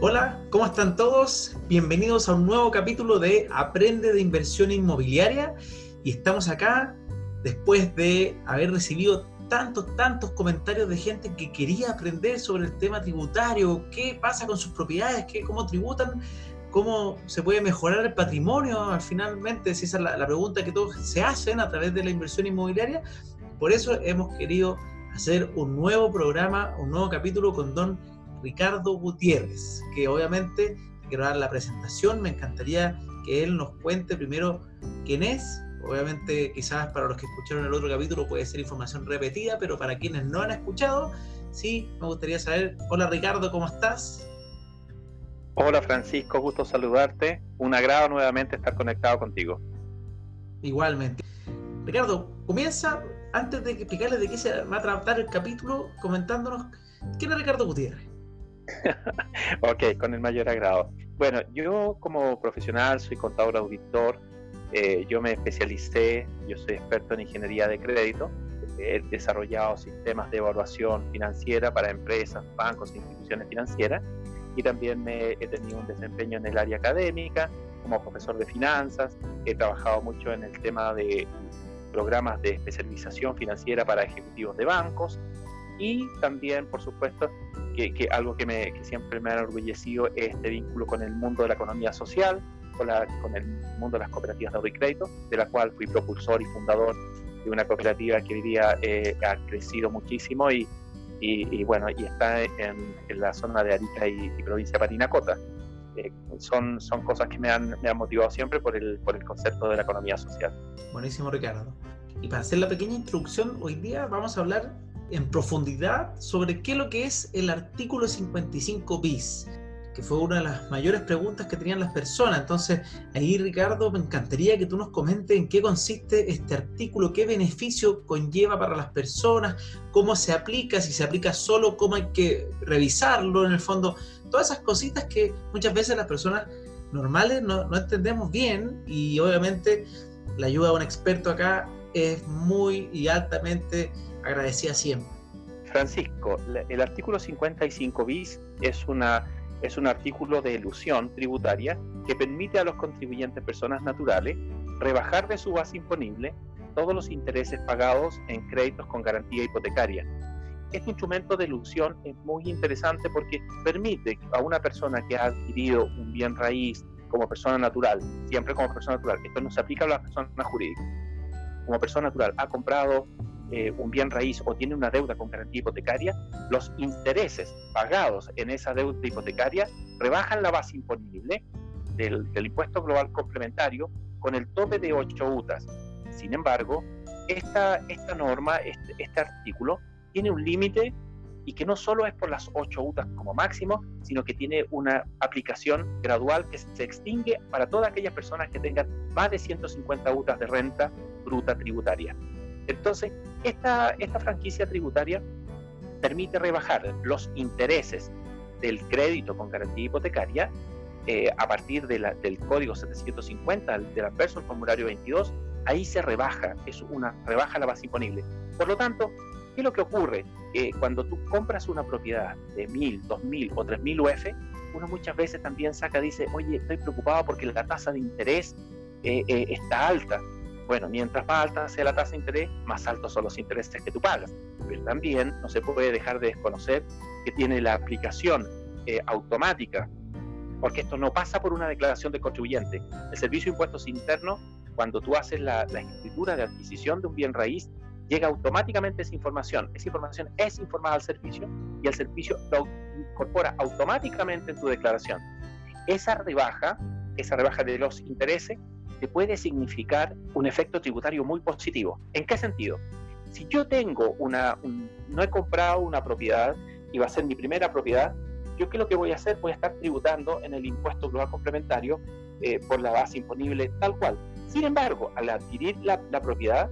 Hola, ¿cómo están todos? Bienvenidos a un nuevo capítulo de Aprende de Inversión Inmobiliaria. Y estamos acá después de haber recibido tantos, tantos comentarios de gente que quería aprender sobre el tema tributario, qué pasa con sus propiedades, qué, cómo tributan, cómo se puede mejorar el patrimonio, finalmente, si esa es la, la pregunta que todos se hacen a través de la inversión inmobiliaria. Por eso hemos querido hacer un nuevo programa, un nuevo capítulo con don Ricardo Gutiérrez, que obviamente quiero dar la presentación, me encantaría que él nos cuente primero quién es, obviamente quizás para los que escucharon el otro capítulo puede ser información repetida, pero para quienes no han escuchado, sí, me gustaría saber, hola Ricardo, ¿cómo estás? Hola Francisco, gusto saludarte, un agrado nuevamente estar conectado contigo. Igualmente. Ricardo, comienza, antes de explicarles de qué se va a tratar el capítulo, comentándonos quién es Ricardo Gutiérrez. Ok, con el mayor agrado. Bueno, yo como profesional soy contador auditor, eh, yo me especialicé, yo soy experto en ingeniería de crédito, he desarrollado sistemas de evaluación financiera para empresas, bancos e instituciones financieras y también me, he tenido un desempeño en el área académica como profesor de finanzas, he trabajado mucho en el tema de programas de especialización financiera para ejecutivos de bancos y también, por supuesto, que, algo que, me, siempre me ha enorgullecido es este vínculo con el mundo de la economía social, con, la, con el mundo de las cooperativas de y crédito, de la cual fui propulsor y fundador de una cooperativa que hoy día eh, ha crecido muchísimo y, y, bueno, y está en, la zona de Arica y, provincia de Parinacota. Eh, son, son cosas que me han, me han motivado siempre por el, por el concepto de la economía social. Buenísimo, Ricardo. Y para hacer la pequeña introducción, hoy día vamos a hablar en profundidad sobre qué es lo que es el artículo 55 bis, que fue una de las mayores preguntas que tenían las personas. Entonces, ahí Ricardo, me encantaría que tú nos comentes en qué consiste este artículo, qué beneficio conlleva para las personas, cómo se aplica, si se aplica solo, cómo hay que revisarlo en el fondo, todas esas cositas que muchas veces las personas normales no, no entendemos bien y obviamente la ayuda de un experto acá es muy y altamente agradecida siempre. Francisco, el artículo 55 bis es, una, es un artículo de ilusión tributaria que permite a los contribuyentes personas naturales rebajar de su base imponible todos los intereses pagados en créditos con garantía hipotecaria. Este instrumento de ilusión es muy interesante porque permite a una persona que ha adquirido un bien raíz como persona natural, siempre como persona natural, esto no se aplica a las personas jurídicas, como persona natural ha comprado eh, un bien raíz o tiene una deuda con garantía hipotecaria, los intereses pagados en esa deuda hipotecaria rebajan la base imponible del, impuesto global complementario con el tope de 8 UTAS. Sin embargo, esta, esta norma, este, este artículo, tiene un límite y que no solo es por las 8 UTAS como máximo, sino que tiene una aplicación gradual que se extingue para todas aquellas personas que tengan más de 150 UTAS de renta bruta tributaria. Entonces, esta, esta franquicia tributaria permite rebajar los intereses del crédito con garantía hipotecaria eh, a partir de del código 750 del adverso formulario 22, ahí se rebaja, es una rebaja la base imponible. Por lo tanto, ¿qué es lo que ocurre? Que cuando tú compras una propiedad de 1000, 2000 o 3000 UF, uno muchas veces también saca, dice, oye, estoy preocupado porque la tasa de interés eh, eh, está alta. Bueno, mientras más alta sea la tasa de interés, más altos son los intereses que tú pagas. Pero también no se puede dejar de desconocer que tiene la aplicación eh, automática, porque esto no pasa por una declaración de contribuyente. El Servicio de Impuestos Internos, cuando tú haces la, la escritura de adquisición de un bien raíz, llega automáticamente esa información. Esa información es informada al servicio y el servicio lo incorpora automáticamente en tu declaración. Esa rebaja, esa rebaja de los intereses, te puede significar un efecto tributario muy positivo. ¿En qué sentido? Si yo tengo una, no he comprado una propiedad y va a ser mi primera propiedad, yo qué es lo que voy a hacer? Voy a estar tributando en el impuesto global complementario eh, por la base imponible tal cual. Sin embargo, al adquirir la, la propiedad,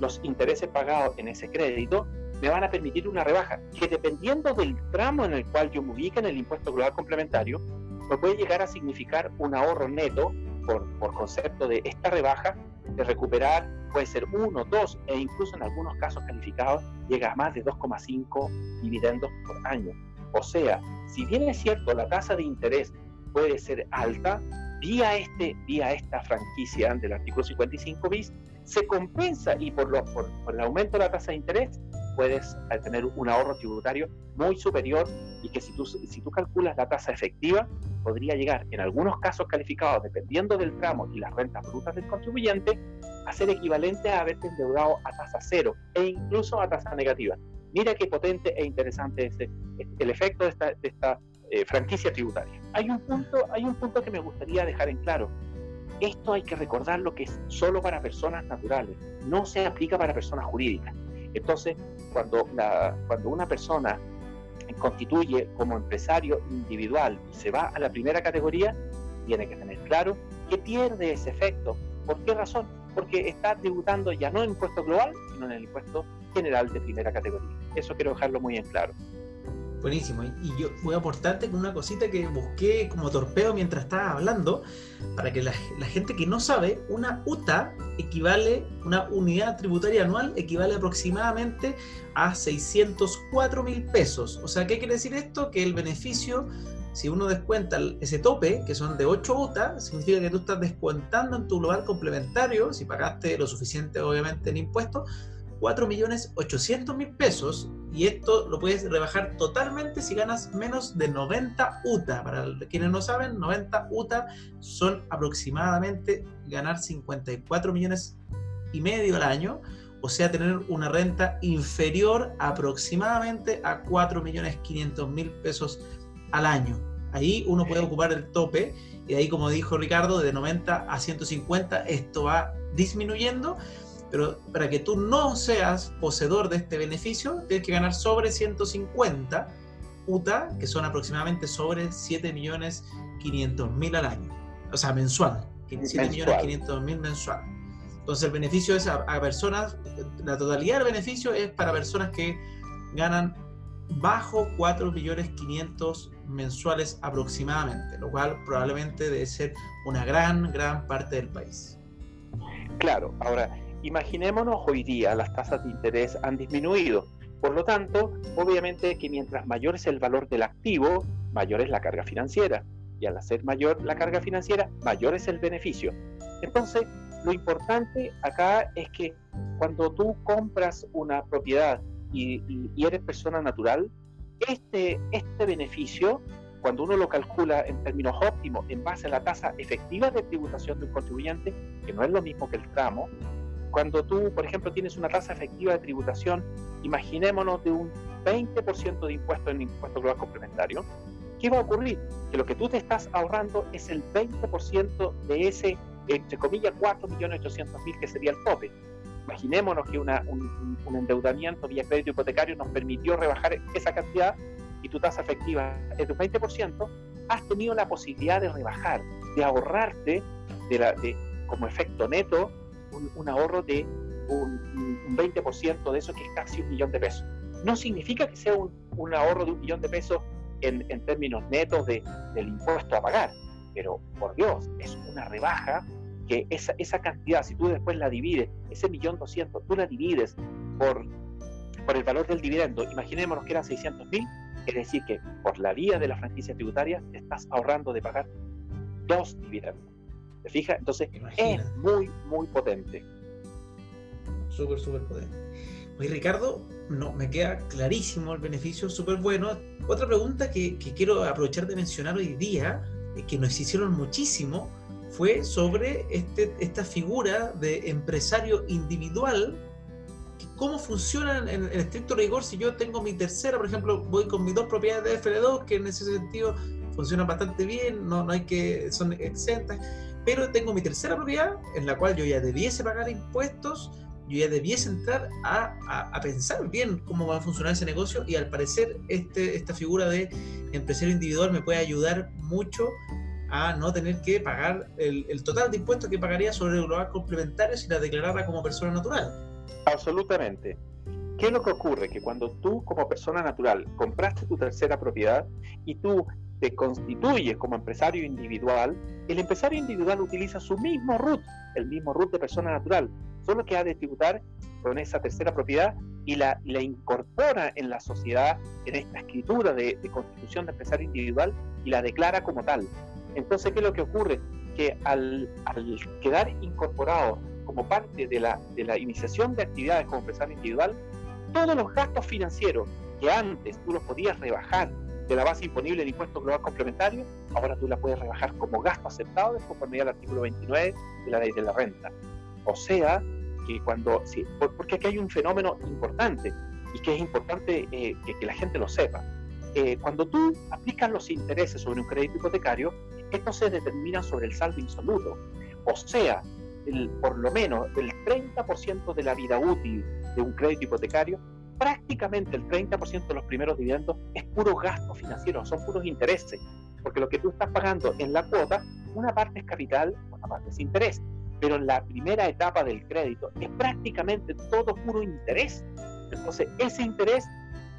los intereses pagados en ese crédito me van a permitir una rebaja que dependiendo del tramo en el cual yo me ubique en el impuesto global complementario, me puede llegar a significar un ahorro neto por, concepto de esta rebaja, de recuperar puede ser uno, dos e incluso en algunos casos calificados llega a más de 2,5 dividendos por año. O sea, si bien es cierto la tasa de interés puede ser alta, vía, este, vía esta franquicia del artículo 55 bis, se compensa y por, lo, por, el aumento de la tasa de interés puedes eh, tener un ahorro tributario muy superior y que si tú, si tú calculas la tasa efectiva, podría llegar en algunos casos calificados, dependiendo del tramo y las rentas brutas del contribuyente, a ser equivalente a haberte endeudado a tasa cero e incluso a tasa negativa. Mira qué potente e interesante es el efecto de esta, de esta eh, franquicia tributaria. Hay un, punto, hay un punto que me gustaría dejar en claro. Esto hay que recordarlo que es solo para personas naturales, no se aplica para personas jurídicas. Entonces, cuando, una persona constituye como empresario individual y se va a la primera categoría, tiene que tener claro que pierde ese efecto. ¿Por qué razón? Porque está tributando ya no en impuesto global, sino en el impuesto general de primera categoría. Eso quiero dejarlo muy en claro. Buenísimo. Y yo voy a aportarte con una cosita que busqué como torpeo mientras estaba hablando, para que la, gente que no sabe, una UTA equivale, una unidad tributaria anual equivale aproximadamente a 604 mil pesos. O sea, ¿qué quiere decir esto? Que el beneficio, si uno descuenta ese tope, que son de 8 UTA, significa que tú estás descontando en tu global complementario, si pagaste lo suficiente obviamente en impuestos, 4.800.000 pesos y esto lo puedes rebajar totalmente si ganas menos de 90 UTA. Para quienes no saben, 90 UTA son aproximadamente ganar 54 millones y medio al año, o sea, tener una renta inferior aproximadamente a 4 millones 500 mil pesos al año. Ahí uno puede ocupar el tope y ahí, como dijo Ricardo, de 90 a 150 esto va disminuyendo pero para que tú no seas poseedor de este beneficio, tienes que ganar sobre 150 UTA, que son aproximadamente sobre 7 millones 500 mil al año. O sea, mensual. 7 millones 500 mil mensual. Entonces el beneficio es a, personas, la totalidad del beneficio es para personas que ganan bajo 4 millones 500 mensuales aproximadamente, lo cual probablemente debe ser una gran, gran parte del país. Claro, ahora, Imaginémonos hoy día las tasas de interés han disminuido. Por lo tanto, obviamente que mientras mayor es el valor del activo, mayor es la carga financiera. Y al hacer mayor la carga financiera, mayor es el beneficio. Entonces, lo importante acá es que cuando tú compras una propiedad y, eres persona natural, este, este beneficio, cuando uno lo calcula en términos óptimos en base a la tasa efectiva de tributación de un contribuyente, que no es lo mismo que el tramo, cuando tú, por ejemplo, tienes una tasa efectiva de tributación, imaginémonos de un 20% de impuesto en impuesto global complementario, ¿qué va a ocurrir? Que lo que tú te estás ahorrando es el 20% de ese, entre comillas, 4.800.000 que sería el tope. Imaginémonos que un, un, endeudamiento vía crédito hipotecario nos permitió rebajar esa cantidad y tu tasa efectiva es de un 20%, has tenido la posibilidad de rebajar, de ahorrarte de la, de, como efecto neto un, ahorro de un, 20% de eso, que es casi un millón de pesos. No significa que sea un, ahorro de un millón de pesos en, términos netos de, del impuesto a pagar, pero por Dios, es una rebaja que esa, esa cantidad, si tú después la divides, ese millón doscientos, tú la divides por, por el valor del dividendo, imaginémonos que eran 600 mil, es decir, que por la vía de la franquicia tributaria te estás ahorrando de pagar dos dividendos. ¿Te fijas? Entonces es muy, muy potente. Súper, súper potente. Oye, Ricardo, no, me queda clarísimo el beneficio, súper bueno. Otra pregunta que, quiero aprovechar de mencionar hoy día, eh, que nos hicieron muchísimo, fue sobre este, esta figura de empresario individual. ¿Cómo funciona en, en, estricto rigor si yo tengo mi tercera, por ejemplo, voy con mis dos propiedades de FL2, que en ese sentido funcionan bastante bien, no, no hay que, son exentas pero tengo mi tercera propiedad en la cual yo ya debiese pagar impuestos, yo ya debiese entrar a, a, pensar bien cómo va a funcionar ese negocio y al parecer este, esta figura de empresario individual me puede ayudar mucho a no tener que pagar el, el total de impuestos que pagaría sobre el global complementario si la declarara como persona natural. Absolutamente. ¿Qué es lo que ocurre? Que cuando tú como persona natural compraste tu tercera propiedad y tú te constituye como empresario individual, el empresario individual utiliza su mismo RUT, el mismo RUT de persona natural, solo que ha de tributar con esa tercera propiedad y la, la incorpora en la sociedad, en esta escritura de, constitución de empresario individual y la declara como tal. Entonces, ¿qué es lo que ocurre? Que al, al quedar incorporado como parte de la, de la iniciación de actividades como empresario individual, todos los gastos financieros que antes tú los podías rebajar de la base imponible del impuesto global complementario, ahora tú la puedes rebajar como gasto aceptado de conformidad al artículo 29 de la ley de la renta. O sea, que cuando, sí, porque aquí hay un fenómeno importante y que es importante eh, que, la gente lo sepa. Eh, cuando tú aplicas los intereses sobre un crédito hipotecario, estos se determinan sobre el saldo insoluto. O sea, por lo menos el 30% de la vida útil de un crédito hipotecario prácticamente el 30% de los primeros dividendos es puro gasto financiero, son puros intereses, porque lo que tú estás pagando en la cuota, una parte es capital, una parte es interés, pero en la primera etapa del crédito es prácticamente todo puro interés. Entonces, ese interés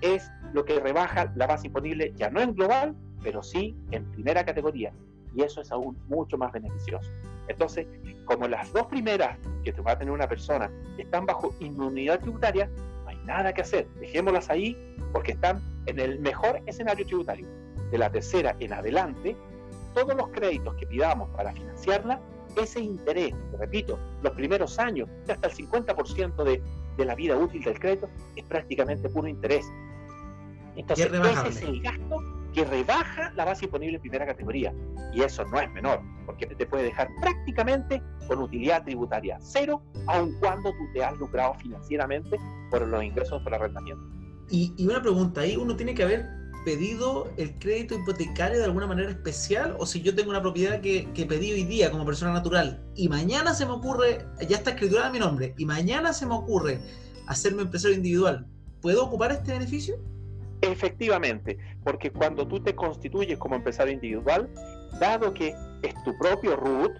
es lo que rebaja la base imponible, ya no en global, pero sí en primera categoría, y eso es aún mucho más beneficioso. Entonces, como las dos primeras que te va a tener una persona están bajo inmunidad tributaria, nada que hacer, dejémoslas ahí porque están en el mejor escenario tributario. De la tercera en adelante, todos los créditos que pidamos para financiarla, ese interés, repito, los primeros años, hasta el 50% de, de la vida útil del crédito, es prácticamente puro interés. Entonces, ese es el gasto que rebaja la base imponible en primera categoría. Y eso no es menor, porque te puede dejar prácticamente con utilidad tributaria cero, aun cuando tú te has lucrado financieramente por los ingresos por arrendamiento. Y, y una pregunta, ahí uno tiene que haber pedido el crédito hipotecario de alguna manera especial o si yo tengo una propiedad que, que pedí hoy día como persona natural y mañana se me ocurre, ya está escriturada mi nombre, y mañana se me ocurre hacerme empresario individual, ¿puedo ocupar este beneficio? Efectivamente, porque cuando tú te constituyes como empresario individual, dado que es tu propio root,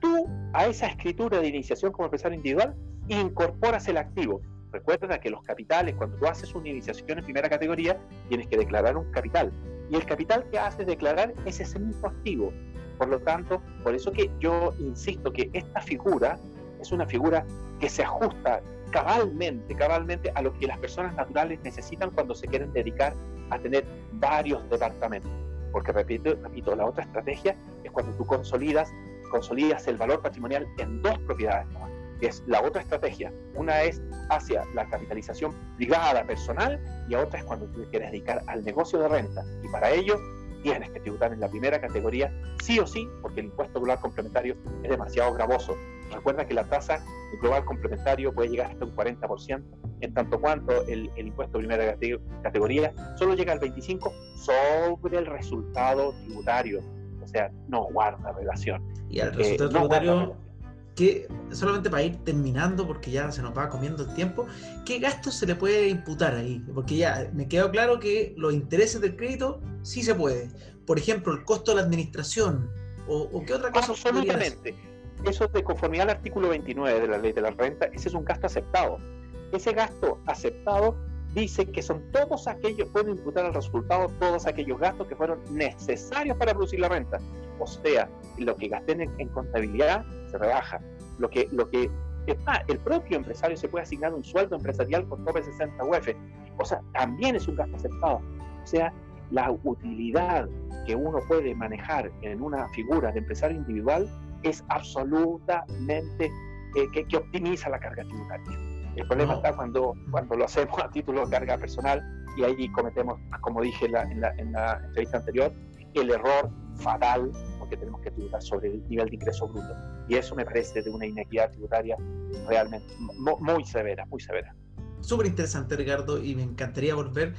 tú a esa escritura de iniciación como empresario individual incorporas el activo. Recuerda que los capitales, cuando tú haces una iniciación en primera categoría, tienes que declarar un capital. Y el capital que haces declarar es ese mismo activo. Por lo tanto, por eso que yo insisto que esta figura es una figura que se ajusta cabalmente, cabalmente a lo que las personas naturales necesitan cuando se quieren dedicar a tener varios departamentos. Porque repito, repito, la otra estrategia es cuando tú consolidas, consolidas el valor patrimonial en dos propiedades que es la otra estrategia. Una es hacia la capitalización privada personal y otra es cuando tú te quieres dedicar al negocio de renta. Y para ello tienes que tributar en la primera categoría, sí o sí, porque el impuesto global complementario es demasiado gravoso. Recuerda que la tasa global complementario puede llegar hasta un 40%, en tanto cuanto el, impuesto de primera categoría solo llega al 25% sobre el resultado tributario. O sea, no guarda relación. Y al resultado tributario, que solamente para ir terminando, porque ya se nos va comiendo el tiempo, ¿qué gastos se le puede imputar ahí? Porque ya me quedó claro que los intereses del crédito sí se puede. Por ejemplo, el costo de la administración, o, qué otra cosa. Absolutamente eso de conformidad al artículo 29 de la ley de la renta, ese es un gasto aceptado. Ese gasto aceptado dice que son todos aquellos, pueden imputar al resultado todos aquellos gastos que fueron necesarios para producir la renta. O sea, lo que gasté en, contabilidad se rebaja. Lo que, lo que el propio empresario se puede asignar un sueldo empresarial con tope 60 UF. O sea, también es un gasto aceptado. O sea, la utilidad que uno puede manejar en una figura de empresario individual es absolutamente eh, que, optimiza la carga tributaria. El problema está cuando, cuando lo hacemos a título de carga personal y ahí cometemos, como dije en la, en la, entrevista anterior, el error fatal porque tenemos que tributar sobre el nivel de ingreso bruto. Y eso me parece de una inequidad tributaria realmente muy severa, muy severa. Súper interesante, Ricardo, y me encantaría volver.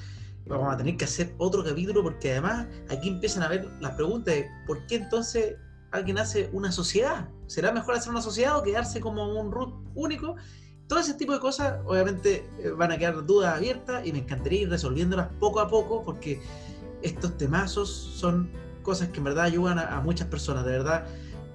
Vamos a tener que hacer otro capítulo porque además aquí empiezan a ver las preguntas de por qué entonces alguien hace una sociedad. ¿Será mejor hacer una sociedad o quedarse como un root único? Todo ese tipo de cosas, obviamente, eh, van a quedar dudas abiertas y me encantaría ir resolviéndolas poco a poco porque estos temazos son cosas que en verdad ayudan a, muchas personas. De verdad,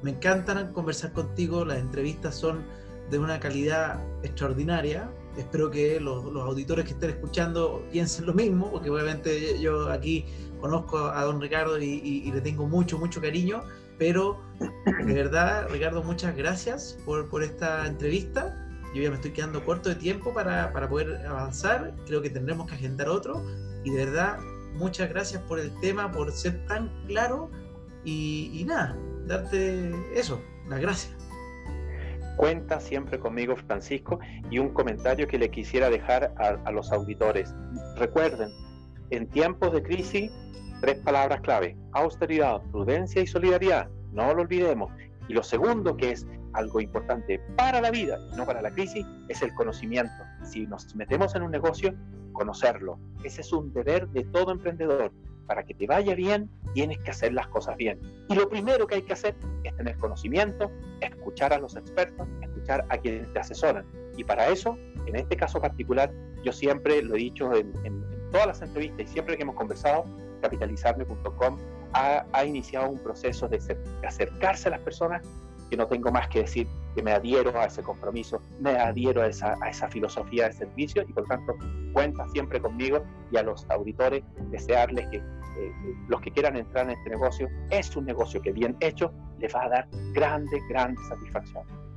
me encantan conversar contigo. Las entrevistas son de una calidad extraordinaria. Espero que los, auditores que estén escuchando piensen lo mismo, porque obviamente yo aquí conozco a don Ricardo y le tengo mucho, mucho cariño. Pero de verdad, Ricardo, muchas gracias por, esta entrevista. yo ya me estoy quedando corto de tiempo para, para poder avanzar, creo que tendremos que agendar otro y de verdad muchas gracias por el tema, por ser tan claro y, nada, darte eso, las gracias. Cuenta siempre conmigo, Francisco, y un comentario que le quisiera dejar a, los auditores. Recuerden, en tiempos de crisis, tres palabras clave, austeridad, prudencia y solidaridad, no lo olvidemos. Y lo segundo, que es algo importante para la vida, no para la crisis, es el conocimiento. Si nos metemos en un negocio, conocerlo. Ese es un deber de todo emprendedor para que te vaya bien, tienes que hacer las cosas bien. Y lo primero que hay que hacer es tener conocimiento, escuchar a los expertos, escuchar a quienes te asesoran. Y para eso, en este caso particular, yo siempre lo he dicho en, todas las entrevistas y siempre que hemos conversado, capitalizarme.com ha, ha, iniciado un proceso de, acercarse a las personas que no tengo más que decir que me adhiero a ese compromiso, me adhiero a esa, a esa filosofía de servicio y por tanto cuenta siempre conmigo y a los auditores desearles que eh, los que quieran entrar en este negocio, es un negocio que bien hecho les va a dar grande, grande satisfacción.